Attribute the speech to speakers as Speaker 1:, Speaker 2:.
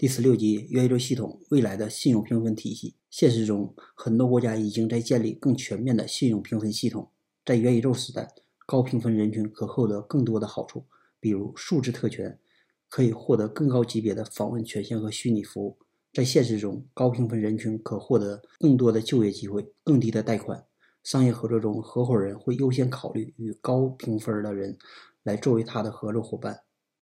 Speaker 1: 第十六集元宇宙系统未来的信用评分体系。现实中，很多国家已经在建立更全面的信用评分系统。在元宇宙时代，高评分人群可获得更多的好处，比如数字特权，可以获得更高级别的访问权限和虚拟服务。在现实中，高评分人群可获得更多的就业机会、更低的贷款。商业合作中，合伙人会优先考虑与高评分的人来作为他的合作伙伴。